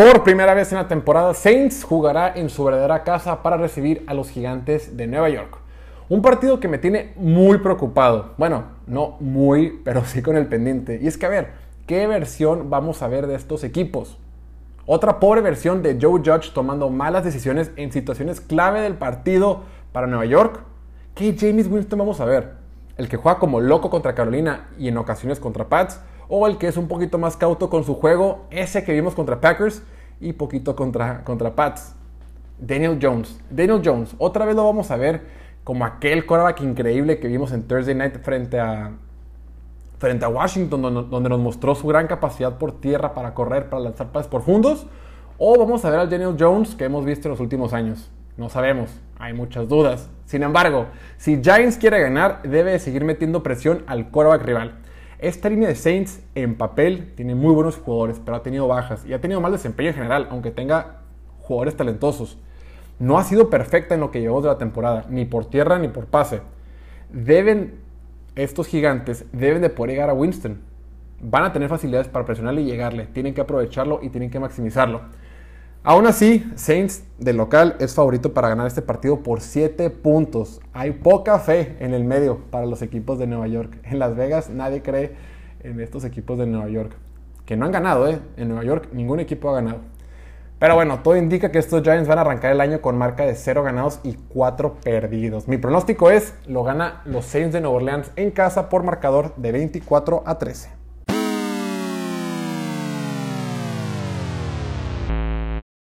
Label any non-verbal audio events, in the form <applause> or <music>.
Por primera vez en la temporada, Saints jugará en su verdadera casa para recibir a los gigantes de Nueva York. Un partido que me tiene muy preocupado. Bueno, no muy, <laughs> pero sí con el pendiente. Y es que, a ver, ¿qué versión vamos a ver de estos equipos? Otra pobre versión de Joe Judge tomando malas decisiones en situaciones clave del partido para Nueva York. ¿Qué James Winston vamos a ver? ¿El que juega como loco contra Carolina y en ocasiones contra Pats? o el que es un poquito más cauto con su juego, ese que vimos contra Packers y poquito contra, contra Pats. Daniel Jones. Daniel Jones, otra vez lo vamos a ver como aquel quarterback increíble que vimos en Thursday Night frente a, frente a Washington, donde, nos mostró su gran capacidad por tierra para correr, para lanzar pases profundos. O vamos a ver al Daniel Jones que hemos visto en los últimos años. No sabemos, hay muchas dudas. Sin embargo, si Giants quiere ganar, debe seguir metiendo presión al quarterback rival. Esta línea de Saints en papel tiene muy buenos jugadores, pero ha tenido bajas y ha tenido mal desempeño en general, aunque tenga jugadores talentosos. No ha sido perfecta en lo que llevó de la temporada, ni por tierra ni por pase. Deben, estos gigantes, deben de poder llegar a Winston. Van a tener facilidades para presionarle y llegarle. Tienen que aprovecharlo y tienen que maximizarlo. Aún así, Saints de local es favorito para ganar este partido por 7 puntos. Hay poca fe en el medio para los equipos de Nueva York. En Las Vegas nadie cree en estos equipos de Nueva York. Que no han ganado, ¿eh? En Nueva York ningún equipo ha ganado. Pero bueno, todo indica que estos Giants van a arrancar el año con marca de 0 ganados y 4 perdidos. Mi pronóstico es, lo gana los Saints de Nueva Orleans en casa por marcador de 24 a 13.